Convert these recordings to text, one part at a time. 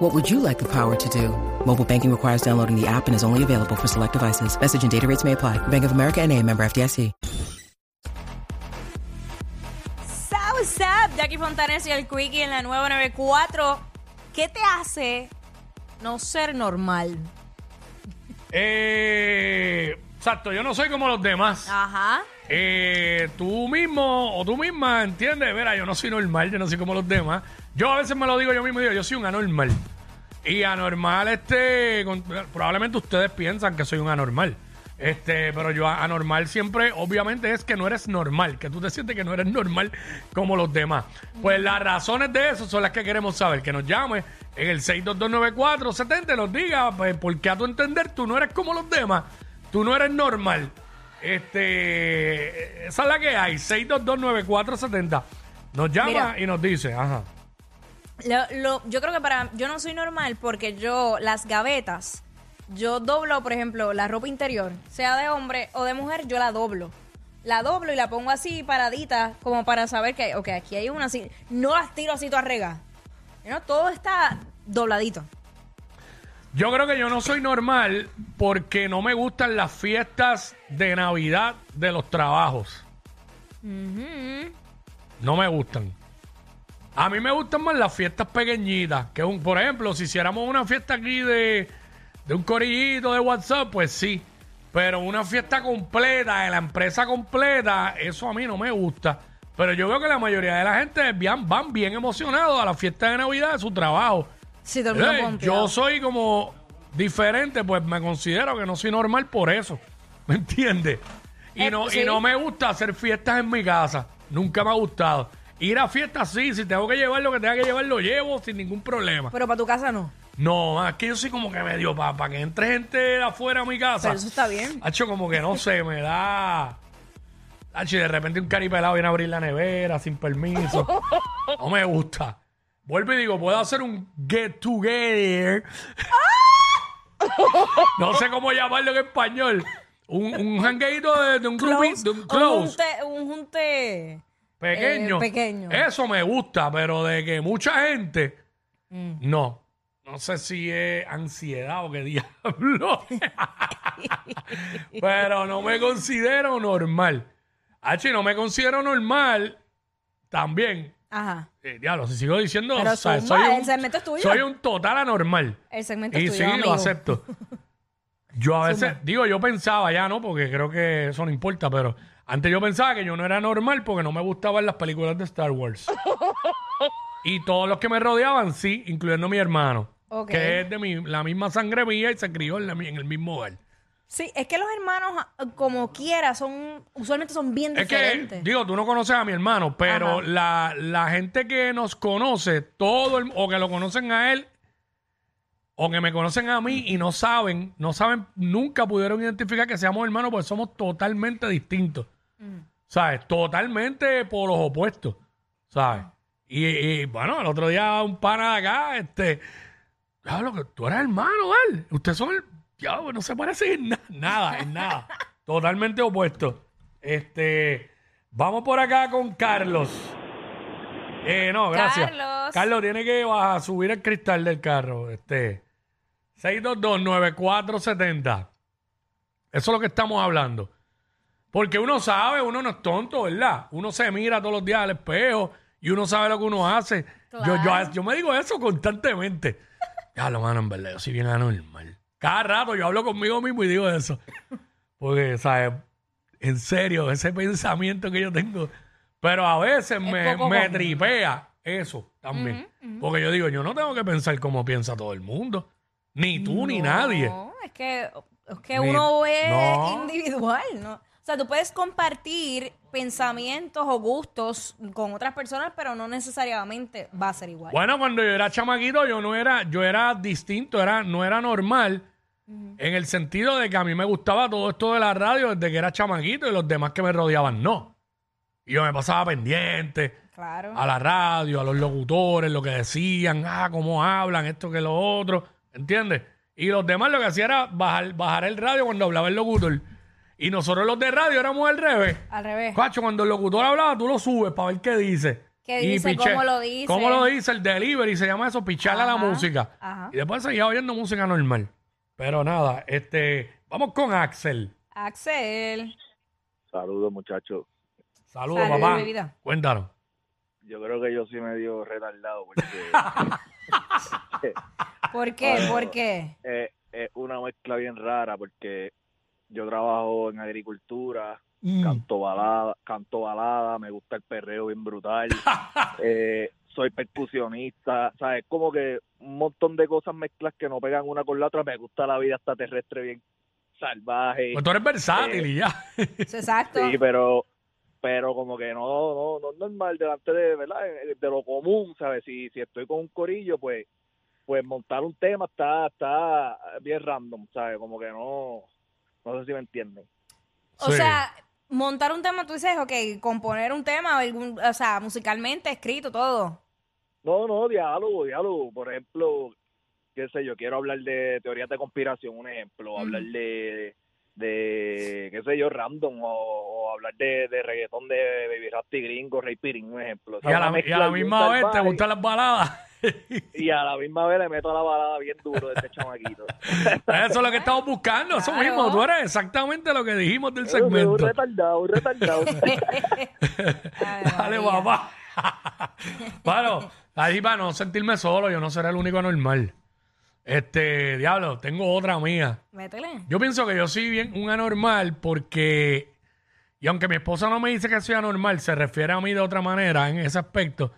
What would you like the power to do? Mobile banking requires downloading the app and is only available for select devices. Message and data rates may apply. Bank of America and a member FDIC. Sup, sup, Jackie Fontanes y el Quickie en la 994. ¿Qué te hace no ser normal? Eh, exacto, yo no soy como los demás. Ajá. Eh, tú mismo o tú misma entiendes, mira, yo no soy normal, yo no soy como los demás. Yo a veces me lo digo yo mismo, digo, yo soy un anormal. Y anormal, este, con- probablemente ustedes piensan que soy un anormal. Este, pero yo a- anormal siempre, obviamente, es que no eres normal, que tú te sientes que no eres normal como los demás. Pues las razones de eso son las que queremos saber. Que nos llame en el 6229470 y nos diga, pues, por qué a tu entender tú no eres como los demás, tú no eres normal. Este, esa es la que hay, 6229470. Nos llama Mira. y nos dice, ajá. Lo- lo- yo creo que para. Yo no soy normal porque yo, las gavetas, yo doblo, por ejemplo, la ropa interior, sea de hombre o de mujer, yo la doblo. La doblo y la pongo así paradita, como para saber que, ok, aquí hay una así. No las tiro así todas regas. No, todo está dobladito. Yo creo que yo no soy normal porque no me gustan las fiestas de Navidad de los trabajos. No me gustan. A mí me gustan más las fiestas pequeñitas. Que un, por ejemplo, si hiciéramos una fiesta aquí de, de un corillito de WhatsApp, pues sí. Pero una fiesta completa, de la empresa completa, eso a mí no me gusta. Pero yo veo que la mayoría de la gente van, van bien emocionados a la fiesta de Navidad de su trabajo. Sí, pompeado. yo soy como diferente, pues me considero que no soy normal por eso. ¿Me entiendes? Y, Eh, no, sí. y no me gusta hacer fiestas en mi casa. Nunca me ha gustado. Ir a fiestas sí, si tengo que llevar lo que tenga que llevar, lo llevo sin ningún problema. Pero para tu casa no. No, es que yo soy como que medio para que entre gente de afuera a mi casa. Pero eso está bien. Hacho, como que no sé, me da. Hacho, y de repente un caripelado viene a abrir la nevera sin permiso. No me gusta. Vuelvo y digo, puedo hacer un get together. no sé cómo llamarlo en español. Un, un jangueito de, de un grupito, de un Un close. junte, un junte Pequeño. eh, pequeño. Eso me gusta, pero de que mucha gente, Mm. no. No sé si es ansiedad o qué diablo. pero no me considero normal. H, no me considero normal también. Ajá. Eh, diablo, si sigo diciendo, Pero o sea, zumba, soy, el segmento es un, tuyo. soy un total anormal. El segmento Y es sí, tuyo, lo amigo. acepto. Yo a veces, digo, yo pensaba ya, ¿no? Porque creo que eso no importa, pero antes yo pensaba que yo no era normal porque no me gustaban las películas de Star Wars. y todos los que me rodeaban, sí, incluyendo mi hermano, Ok. que es de mi, la misma sangre mía y se crió en, la mi- en el mismo hogar. Sí, es que los hermanos, ah, como quiera, son usualmente son bien Es que, diferentes. digo, tú no conoces a mi hermano, pero Ajá. la, la gente que nos conoce, todo el- o que lo conocen a él, o que me conocen a mí y no saben, no saben, nunca pudieron identificar que seamos hermanos porque somos totalmente distintos. ¿Sabes? Totalmente por los opuestos. ¿Sabes? Y, y, bueno, el otro día un pana de acá, este, diablo, que tú eres hermano él. Ustedes son el, diablo, no se parecen en na- nada, en nada. Totalmente opuesto. Este, vamos por acá con Carlos. Eh, no, gracias. Carlos. Carlos tiene que bajar, subir el cristal del carro. Este, 622-9470. Eso es lo que estamos hablando. Porque uno sabe, uno no es tonto, ¿verdad? Uno se mira todos los días al espejo y uno sabe lo que uno hace. Yo, yo, yo me digo eso constantemente. Ya lo mano, en verdad, yo soy bien anormal. Cada rato yo hablo conmigo mismo y digo eso. Porque, ¿sabes? En serio, ese pensamiento que yo tengo. Pero a veces me, me tripea eso también. Porque yo digo, yo no tengo que pensar como piensa todo el mundo. Ni tú, ni nadie. No, es que, es que Ni- uno es no. individual, ¿no? O sea, tú puedes compartir pensamientos o gustos con otras personas, pero no necesariamente va a ser igual. Bueno, cuando yo era chamaquito, yo no era, yo era distinto, era, no era normal, En el sentido de que a mí me gustaba todo esto de la radio desde que era chamaquito y los demás que me rodeaban no. Y yo me pasaba pendiente Claro. a la radio, a los locutores, lo que decían, ah, cómo hablan, esto que lo otro, ¿entiendes? Y los demás lo que hacían era bajar, bajar el radio cuando hablaba el locutor. Y nosotros los de radio éramos al revés. Al revés. Cacho, cuando el locutor hablaba, tú lo subes para ver qué dice. ¿Qué Y dice? ¿Cómo lo dice? ¿Cómo lo dice? El delivery, se llama eso, picharle a la Ajá, música. ajá. Y después seguía oyendo música normal. Pero nada, este, vamos con Axel. Axel. Saludos, muchachos. Saludos, Saludos, papá. mi vida. Cuéntanos. Yo creo que yo sí me dio retardado porque ¿Por qué? ¿Por qué? es, es una mezcla bien rara porque yo trabajo en agricultura, Mm. canto balada, canto balada, me gusta el perreo bien brutal, eh, soy percusionista, ¿sabes? Como que un montón de cosas mezclas que no pegan una con la otra, me gusta la vida extraterrestre bien salvaje. Pues tú eres versátil y ya. Eso, Exacto. Sí, pero pero como que no no no es normal delante de verdad Eh, de lo común sabes si si estoy con un corillo pues pues montar un tema está está bien random sabes como que no no sé si me entienden O Sí. sea, montar un tema, tú dices, ok, componer un tema, algún, o sea, musicalmente, escrito, todo. no no diálogo diálogo por ejemplo qué sé yo quiero hablar de teorías de conspiración un ejemplo hablar de de qué sé yo random o, o hablar de, de reggaetón de Baby Rasty Gringo Rey Pirín un ejemplo O Y a la, y a misma vez te gustan las baladas. y a la misma vez le meto a la balada bien duro de este chamaquito. Eso es lo que estamos buscando, eso Claro. mismo. Tú eres exactamente lo que dijimos del Un segmento. retardado, un retardado. Dale, papá. bueno, ahí para no sentirme solo, yo no seré el único anormal. Este, diablo, tengo otra mía. Métele. Yo pienso que yo soy bien un anormal porque, y aunque mi esposa no me dice que soy anormal, se refiere a mí de otra manera en ese aspecto.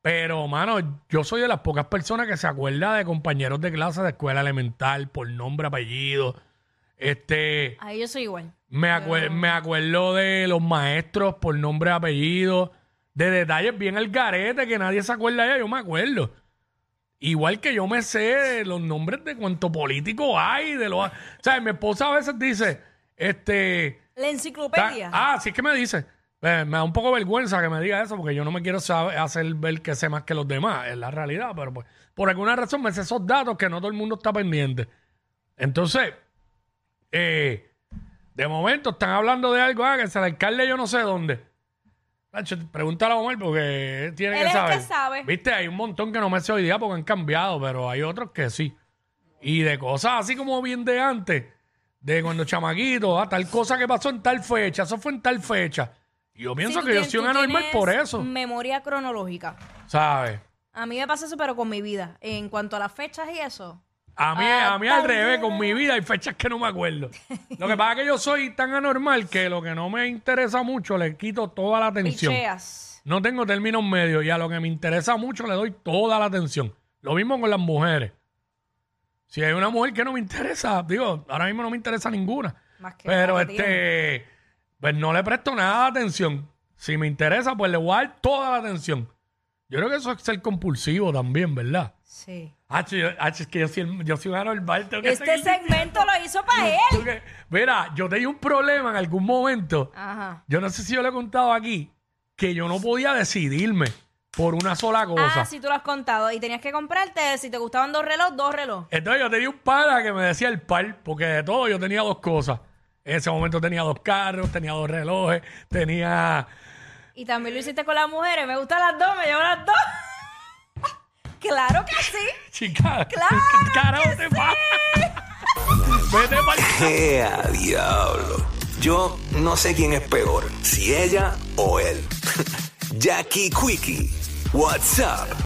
Pero, mano, yo soy de las pocas personas que se acuerda de compañeros de clase de escuela elemental por nombre, apellido. Este, Ahí yo soy igual. me, acue- me acuerdo de los maestros por nombre, apellido, de detalles bien al garete que nadie se acuerda de ella, yo me acuerdo. Igual que yo me sé los nombres de cuánto político hay, de los... O sea, mi esposa a veces dice, este... La ta- enciclopedia. ah, sí es que me dice. Eh, me da un poco vergüenza que me diga eso porque yo no me quiero saber- hacer ver que sé más que los demás, es la realidad, pero pues por alguna razón me sé esos datos que no todo el mundo está pendiente. Entonces, eh, de momento están hablando de algo, ah, que es el alcalde yo no sé dónde. Nacho, pregúntale a Omar porque él tiene Él que es el saber. que sabe. Viste, hay un montón que no me sé hoy día porque han cambiado, pero hay otros que sí. Y de cosas así como bien de antes, de cuando chamaquito, ah, tal cosa que pasó en tal fecha, eso fue en tal fecha. Y yo pienso Sí, tú que yo tienes- soy un tú anormal tienes por eso, Memoria cronológica. ¿sabes? A mí me pasa eso, pero con mi vida. En cuanto a las fechas y eso. A mí, Ah, a mí al revés, con mi vida hay fechas que no me acuerdo. Lo que pasa es que yo soy tan anormal que lo que no me interesa mucho le quito toda la atención. Picheas. No tengo términos medios y a lo que me interesa mucho le doy toda la atención. Lo mismo con las mujeres. Si hay una mujer que no me interesa, digo, ahora mismo no me interesa ninguna. Más que Pero este, pues no le presto nada de atención. Si me interesa, pues le voy a dar toda la atención. Yo creo que eso es ser compulsivo también, ¿verdad? Sí. Ah, yo- ah, es que yo soy, el- yo soy un tengo que Este seguir segmento lo hizo para él. diciendo que- Mira, yo tenía un problema en algún momento. Ajá. Yo no sé si yo le he contado aquí que yo no podía decidirme por una sola cosa. Ah, sí, tú lo has contado. Y tenías que comprarte, si te gustaban dos relojes, dos relojes. Entonces yo tenía un pana que me decía el par, porque de todo yo tenía dos cosas. En ese momento tenía dos carros, tenía dos relojes, tenía... Y también lo hiciste con las mujeres. Me gustan las dos, me llevo las dos. Claro que sí. Chica, Claro ¿qué carajo que te pasa? Vete pa'l- ¡Ea, diablo! Yo no sé quién es peor, si ella o él. Jackie Quickie, WhatsApp